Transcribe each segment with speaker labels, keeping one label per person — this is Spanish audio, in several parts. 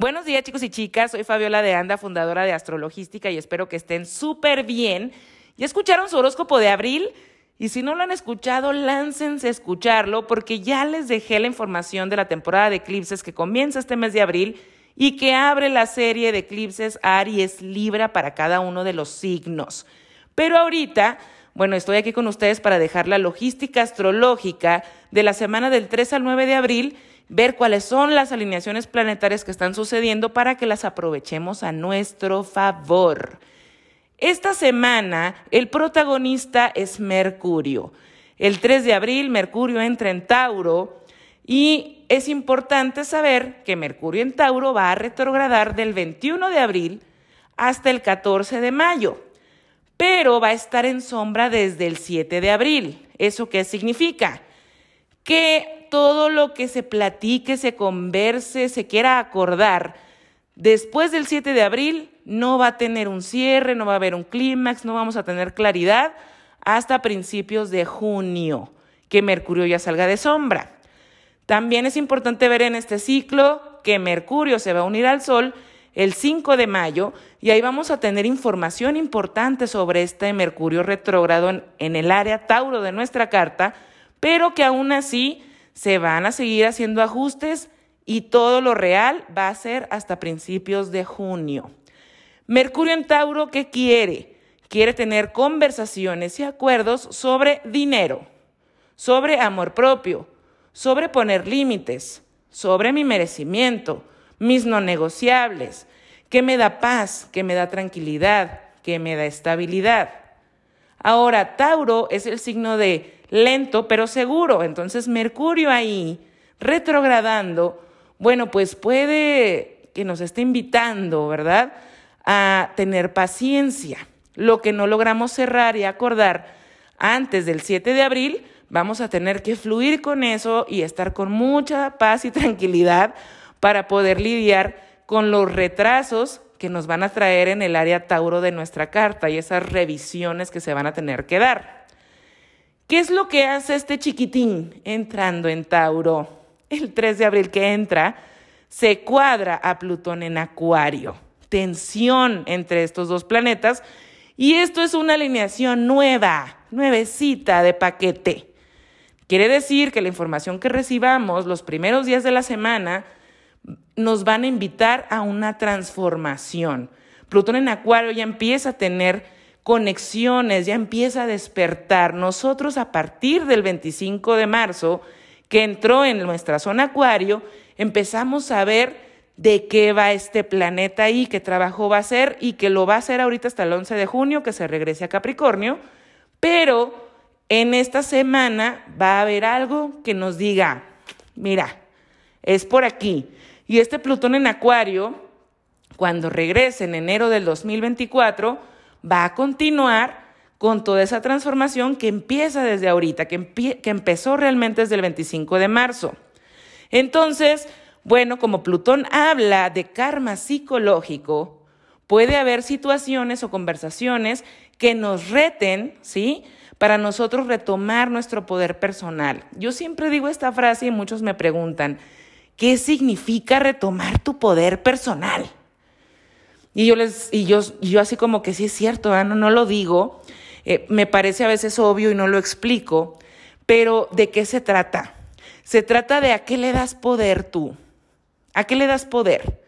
Speaker 1: Buenos días chicos y chicas, soy Fabiola de Anda, fundadora de Astrologística y espero que estén súper bien. ¿Ya escucharon su horóscopo de abril? Y si no lo han escuchado, láncense a escucharlo porque ya les dejé la información de la temporada de eclipses que comienza este mes de abril y que abre la serie de eclipses Aries Libra para cada uno de los signos. Pero ahorita, bueno, estoy aquí con ustedes para dejar la logística astrológica de la semana del 3 al 9 de abril ver cuáles son las alineaciones planetarias que están sucediendo para que las aprovechemos a nuestro favor. Esta semana el protagonista es Mercurio. El 3 de abril Mercurio entra en Tauro y es importante saber que Mercurio en Tauro va a retrogradar del 21 de abril hasta el 14 de mayo, pero va a estar en sombra desde el 7 de abril. ¿Eso qué significa? Que todo lo que se platique, se converse, se quiera acordar, después del 7 de abril no va a tener un cierre, no va a haber un clímax, no vamos a tener claridad hasta principios de junio, que Mercurio ya salga de sombra. También es importante ver en este ciclo que Mercurio se va a unir al Sol el 5 de mayo y ahí vamos a tener información importante sobre este Mercurio retrógrado en, en el área Tauro de nuestra carta, pero que aún así se van a seguir haciendo ajustes y todo lo real va a ser hasta principios de junio. Mercurio en Tauro, ¿qué quiere? Quiere tener conversaciones y acuerdos sobre dinero, sobre amor propio, sobre poner límites, sobre mi merecimiento, mis no negociables, que me da paz, que me da tranquilidad, que me da estabilidad. Ahora, Tauro es el signo de lento pero seguro. Entonces Mercurio ahí, retrogradando, bueno, pues puede que nos esté invitando, ¿verdad? A tener paciencia. Lo que no logramos cerrar y acordar antes del 7 de abril, vamos a tener que fluir con eso y estar con mucha paz y tranquilidad para poder lidiar con los retrasos que nos van a traer en el área Tauro de nuestra carta y esas revisiones que se van a tener que dar. ¿Qué es lo que hace este chiquitín entrando en Tauro? El 3 de abril que entra, se cuadra a Plutón en Acuario. Tensión entre estos dos planetas. Y esto es una alineación nueva, nuevecita de paquete. Quiere decir que la información que recibamos los primeros días de la semana nos van a invitar a una transformación. Plutón en Acuario ya empieza a tener conexiones, ya empieza a despertar. Nosotros a partir del 25 de marzo, que entró en nuestra zona acuario, empezamos a ver de qué va este planeta ahí, qué trabajo va a hacer y que lo va a hacer ahorita hasta el 11 de junio, que se regrese a Capricornio, pero en esta semana va a haber algo que nos diga, mira, es por aquí. Y este Plutón en Acuario, cuando regrese en enero del 2024, va a continuar con toda esa transformación que empieza desde ahorita, que, que empezó realmente desde el 25 de marzo. Entonces, bueno, como Plutón habla de karma psicológico, puede haber situaciones o conversaciones que nos reten, ¿sí? Para nosotros retomar nuestro poder personal. Yo siempre digo esta frase y muchos me preguntan, ¿qué significa retomar tu poder personal? Y yo les, y yo, yo así como que sí es cierto, no, no lo digo, eh, me parece a veces obvio y no lo explico, pero ¿de qué se trata? Se trata de a qué le das poder tú. ¿A qué le das poder?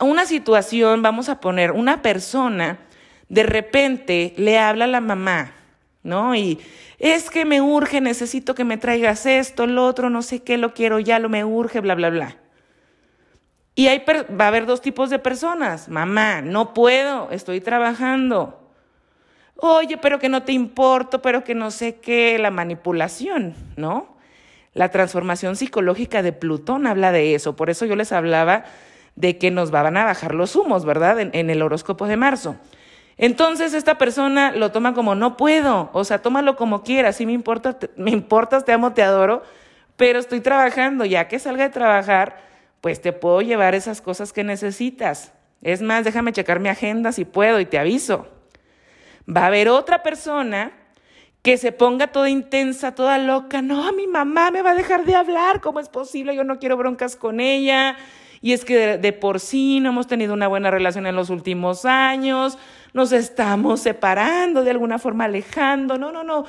Speaker 1: Una situación, vamos a poner, una persona de repente le habla a la mamá, ¿no? Y es que me urge, necesito que me traigas esto, lo otro, no sé qué, lo quiero ya, lo me urge, bla, bla, bla. Y hay, va a haber dos tipos de personas. Mamá, no puedo, estoy trabajando. Oye, pero que no te importo, pero que no sé qué, la manipulación, ¿no? La transformación psicológica de Plutón habla de eso. Por eso yo les hablaba de que nos van a bajar los humos, ¿verdad? En, el horóscopo de marzo. Entonces esta persona lo toma como no puedo, o sea, tómalo como quieras, si me importa, me importas, te amo, te adoro, pero estoy trabajando, ya que salga de trabajar, pues te puedo llevar esas cosas que necesitas. Es más, déjame checar mi agenda si puedo y te aviso. Va a haber otra persona que se ponga toda intensa, toda loca. No, mi mamá me va a dejar de hablar. ¿Cómo es posible? Yo no quiero broncas con ella. y es que de, por sí no hemos tenido una buena relación en los últimos años, nos estamos separando, de alguna forma alejando. No, no, no.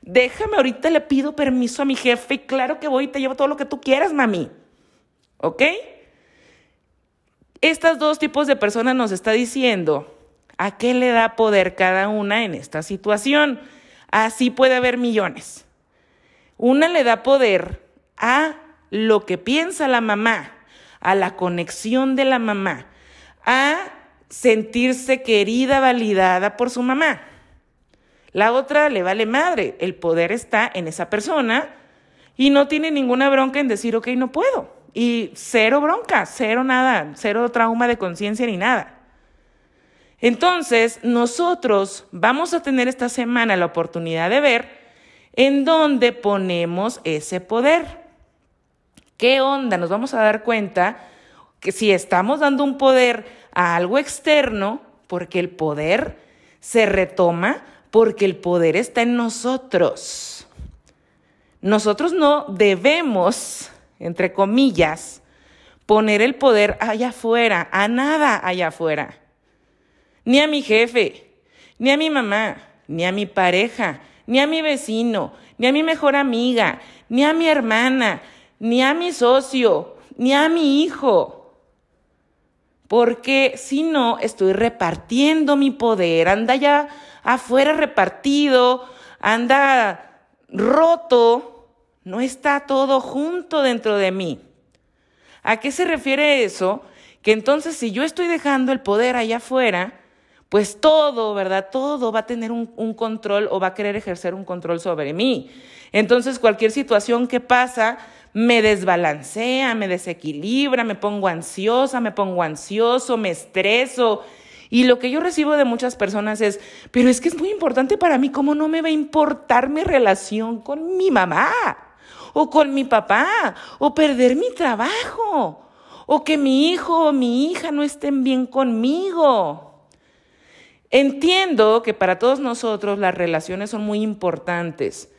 Speaker 1: Déjame, ahorita le pido permiso a mi jefe y claro que voy y te llevo todo lo que tú quieras, mami. ¿Ok? Estos dos tipos de personas nos está diciendo a qué le da poder cada una en esta situación. Así puede haber millones. Una le da poder a lo que piensa la mamá, a la conexión de la mamá, a sentirse querida, validada por su mamá. La otra le vale madre, el poder está en esa persona y no tiene ninguna bronca en decir, ok, no puedo. Y cero bronca, cero nada, cero trauma de conciencia ni nada. Entonces, nosotros vamos a tener esta semana la oportunidad de ver en dónde ponemos ese poder. ¿Qué onda? Nos vamos a dar cuenta que si estamos dando un poder a algo externo, porque el poder se retoma, porque el poder está en nosotros. Nosotros no debemos, entre comillas, poner el poder allá afuera, a nada allá afuera. Ni a mi jefe, ni a mi mamá, ni a mi pareja, ni a mi vecino, ni a mi mejor amiga, ni a mi hermana, ni a mi socio, ni a mi hijo. Porque si no, estoy repartiendo mi poder, anda ya afuera repartido, anda roto, no está todo junto dentro de mí. ¿A qué se refiere eso? Que entonces si yo estoy dejando el poder allá afuera, pues todo, ¿verdad? Todo va a tener un, control o va a querer ejercer un control sobre mí. Entonces cualquier situación que pasa, me desbalancea, me desequilibra, me pongo ansiosa, me pongo ansioso, me estreso. Y lo que yo recibo de muchas personas es, pero es que es muy importante para mí, ¿cómo no me va a importar mi relación con mi mamá? O con mi papá, o perder mi trabajo, o que mi hijo o mi hija no estén bien conmigo. Entiendo que para todos nosotros las relaciones son muy importantes,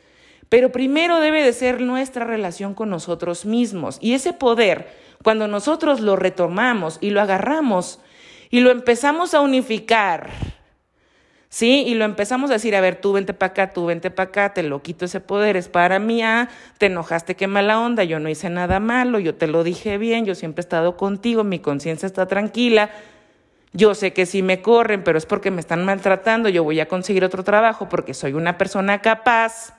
Speaker 1: pero primero debe de ser nuestra relación con nosotros mismos. Y ese poder, cuando nosotros lo retomamos y lo agarramos y lo empezamos a unificar, ¿sí? Y lo empezamos a decir, a ver, tú vente para acá, tú vente para acá, te lo quito ese poder, es para mí, ah, te enojaste, qué mala onda, yo no hice nada malo, yo te lo dije bien, yo siempre he estado contigo, mi conciencia está tranquila. Yo sé que si me corren, pero es porque me están maltratando, yo voy a conseguir otro trabajo porque soy una persona capaz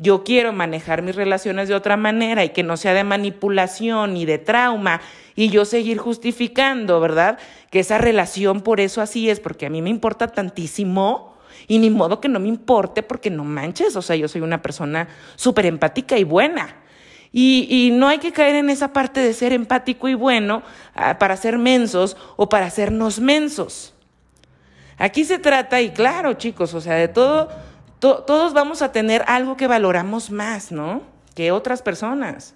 Speaker 1: yo quiero manejar mis relaciones de otra manera y que no sea de manipulación y de trauma y yo seguir justificando, ¿verdad? Que esa relación por eso así es, porque a mí me importa tantísimo y ni modo que no me importe porque no manches, o sea, yo soy una persona súper empática y buena. Y, y, no hay que caer en esa parte de ser empático y bueno ah, para ser mensos o para hacernos mensos. Aquí se trata, y claro, chicos, o sea, de todo todos vamos a tener algo que valoramos más, ¿no? Que otras personas.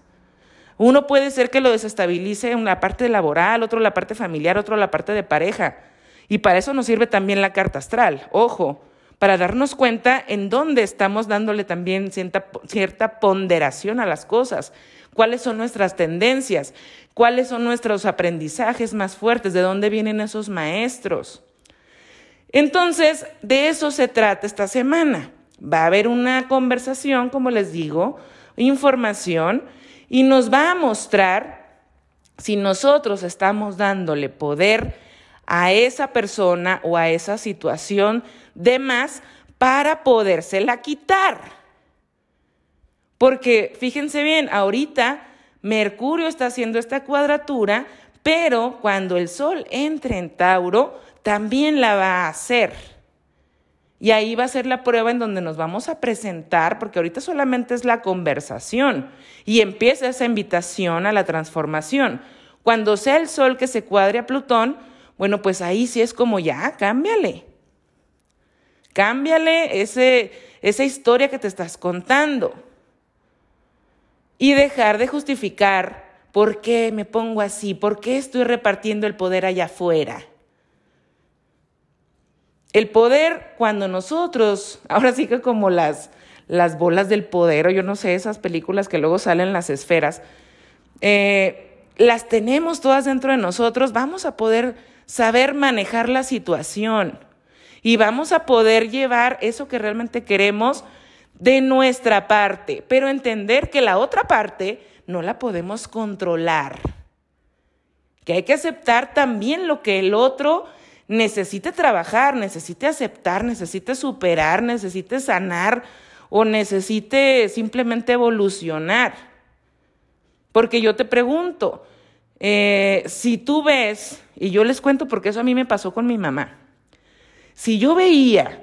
Speaker 1: Uno puede ser que lo desestabilice en la parte laboral, otro la parte familiar, otro la parte de pareja. Y para eso nos sirve también la carta astral, ojo, para darnos cuenta en dónde estamos dándole también cierta, cierta ponderación a las cosas, cuáles son nuestras tendencias, cuáles son nuestros aprendizajes más fuertes, de dónde vienen esos maestros. Entonces, de eso se trata esta semana. Va a haber una conversación, como les digo, información, y nos va a mostrar si nosotros estamos dándole poder a esa persona o a esa situación de más para podérsela quitar. Porque fíjense bien, ahorita Mercurio está haciendo esta cuadratura, pero cuando el Sol entre en Tauro, también la va a hacer. Y ahí va a ser la prueba en donde nos vamos a presentar, porque ahorita solamente es la conversación y empieza esa invitación a la transformación. Cuando sea el Sol que se cuadre a Plutón, bueno, pues ahí sí es como ya, cámbiale. Cámbiale ese, esa historia que te estás contando. Y dejar de justificar por qué me pongo así, por qué estoy repartiendo el poder allá afuera. El poder, cuando nosotros, ahora sí que como las, las bolas del poder, o yo no sé, esas películas que luego salen las esferas, eh, las tenemos todas dentro de nosotros, vamos a poder saber manejar la situación y vamos a poder llevar eso que realmente queremos de nuestra parte, pero entender que la otra parte no la podemos controlar, que hay que aceptar también lo que el otro necesite trabajar, necesite aceptar, necesite superar, necesite sanar o necesite simplemente evolucionar. Porque yo te pregunto, eh, si tú ves, y yo les cuento porque eso a mí me pasó con mi mamá, si yo veía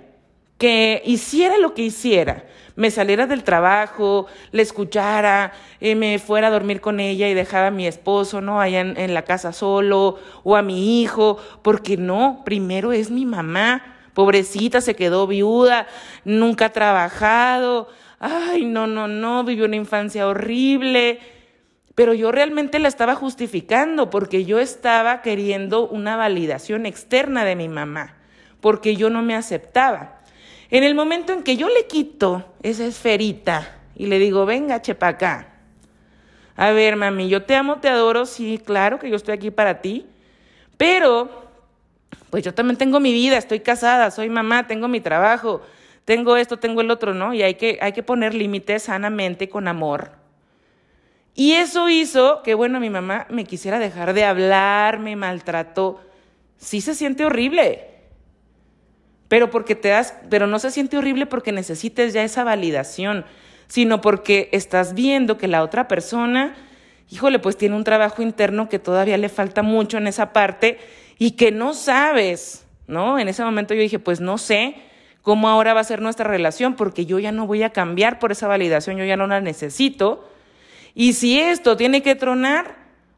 Speaker 1: que hiciera lo que hiciera, me saliera del trabajo, le escuchara, eh, me fuera a dormir con ella y dejaba a mi esposo, ¿no? Allá en, en la casa solo, o a mi hijo, porque no, primero es mi mamá, pobrecita, se quedó viuda, nunca ha trabajado, ay, no, no, no, vivió una infancia horrible. Pero yo realmente la estaba justificando porque yo estaba queriendo una validación externa de mi mamá, porque yo no me aceptaba. En el momento en que yo le quito esa esferita y le digo, venga, chepa acá. A ver, mami, yo te amo, te adoro, sí, claro que yo estoy aquí para ti, pero pues yo también tengo mi vida, estoy casada, soy mamá, tengo mi trabajo, tengo esto, tengo el otro, ¿no? Y hay que, hay que poner límites sanamente, con amor. Y eso hizo que, bueno, mi mamá me quisiera dejar de hablar, me maltrató. Sí se siente horrible pero porque te das, pero no se siente horrible porque necesites ya esa validación, sino porque estás viendo que la otra persona, híjole, pues tiene un trabajo interno que todavía le falta mucho en esa parte y que no sabes, ¿no? En ese momento yo dije, pues no sé cómo ahora va a ser nuestra relación porque yo ya no voy a cambiar por esa validación, yo ya no la necesito. Y si esto tiene que tronar,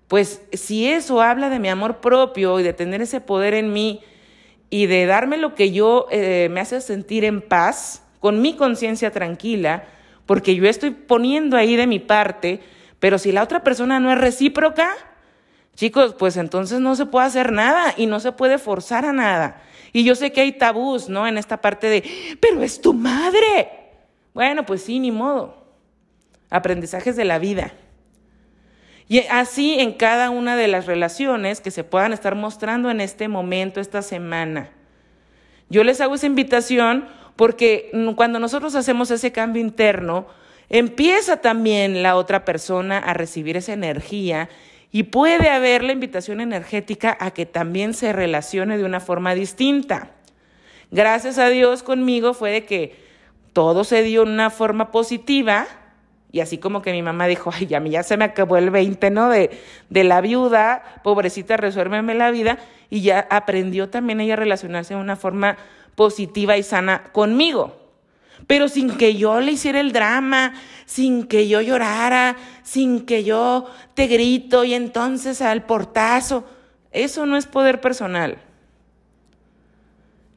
Speaker 1: pues si eso habla de mi amor propio y de tener ese poder en mí, y de darme lo que yo eh, me hace sentir en paz, con mi conciencia tranquila, porque yo estoy poniendo ahí de mi parte, pero si la otra persona no es recíproca, chicos, pues entonces no se puede hacer nada y no se puede forzar a nada. Y yo sé que hay tabús, ¿no? En esta parte de, pero es tu madre. Bueno, pues sí, ni modo. Aprendizajes de la vida. Y así en cada una de las relaciones que se puedan estar mostrando en este momento, esta semana. Yo les hago esa invitación porque cuando nosotros hacemos ese cambio interno, empieza también la otra persona a recibir esa energía y puede haber la invitación energética a que también se relacione de una forma distinta. Gracias a Dios conmigo fue de que todo se dio en una forma positiva, y así como que mi mamá dijo, ay, a mí ya se me acabó el 20, ¿no? De, de la viuda, pobrecita, resuélveme la vida. Y ya aprendió también ella a relacionarse de una forma positiva y sana conmigo. Pero sin que yo le hiciera el drama, sin que yo llorara, sin que yo te grito y entonces al portazo. Eso no es poder personal.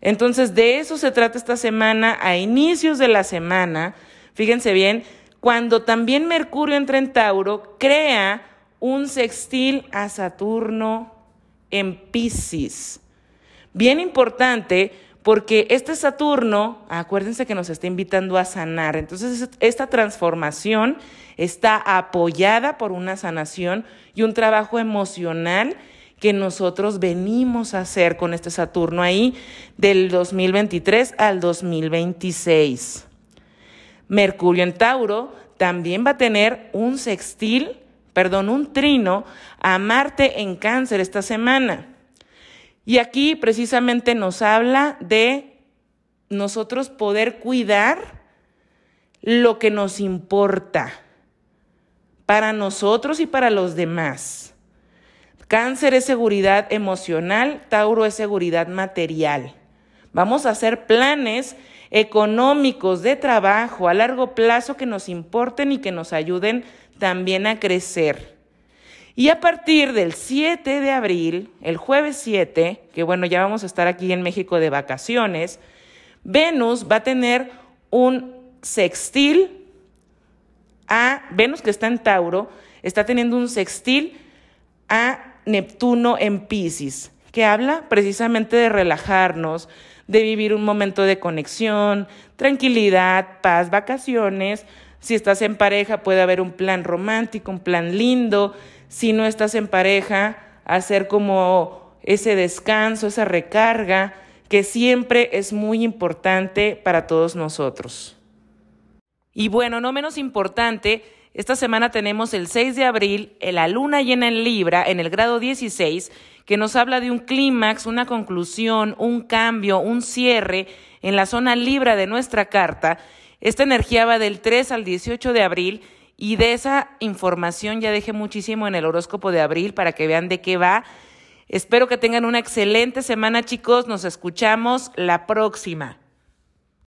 Speaker 1: Entonces, de eso se trata esta semana, a inicios de la semana. Fíjense bien, cuando también Mercurio entra en Tauro, crea un sextil a Saturno en Pisces. Bien importante porque este Saturno, acuérdense que nos está invitando a sanar. Entonces, esta transformación está apoyada por una sanación y un trabajo emocional que nosotros venimos a hacer con este Saturno ahí del 2023 al 2026. Mercurio en Tauro también va a tener un sextil, perdón, un trino a Marte en cáncer esta semana. Y aquí precisamente nos habla de nosotros poder cuidar lo que nos importa para nosotros y para los demás. Cáncer es seguridad emocional, Tauro es seguridad material. Vamos a hacer planes económicos, de trabajo a largo plazo que nos importen y que nos ayuden también a crecer. Y a partir del 7 de abril, el jueves 7, que bueno, ya vamos a estar aquí en México de vacaciones, Venus va a tener un sextil a Venus que está en Tauro, está teniendo un sextil a Neptuno en Pisces, que habla precisamente de relajarnos, de vivir un momento de conexión, tranquilidad, paz, vacaciones. Si estás en pareja puede haber un plan romántico, un plan lindo. si no estás en pareja, hacer como ese descanso, esa recarga, que siempre es muy importante para todos nosotros. Y bueno, no menos importante, esta semana tenemos el 6 de abril, la luna llena en Libra, en el grado 16, que nos habla de un clímax, una conclusión, un cambio, un cierre en la zona Libra de nuestra carta. Esta energía va del 3 al 18 de abril y de esa información ya dejé muchísimo en el horóscopo de abril para que vean de qué va. Espero que tengan una excelente semana chicos, nos escuchamos la próxima.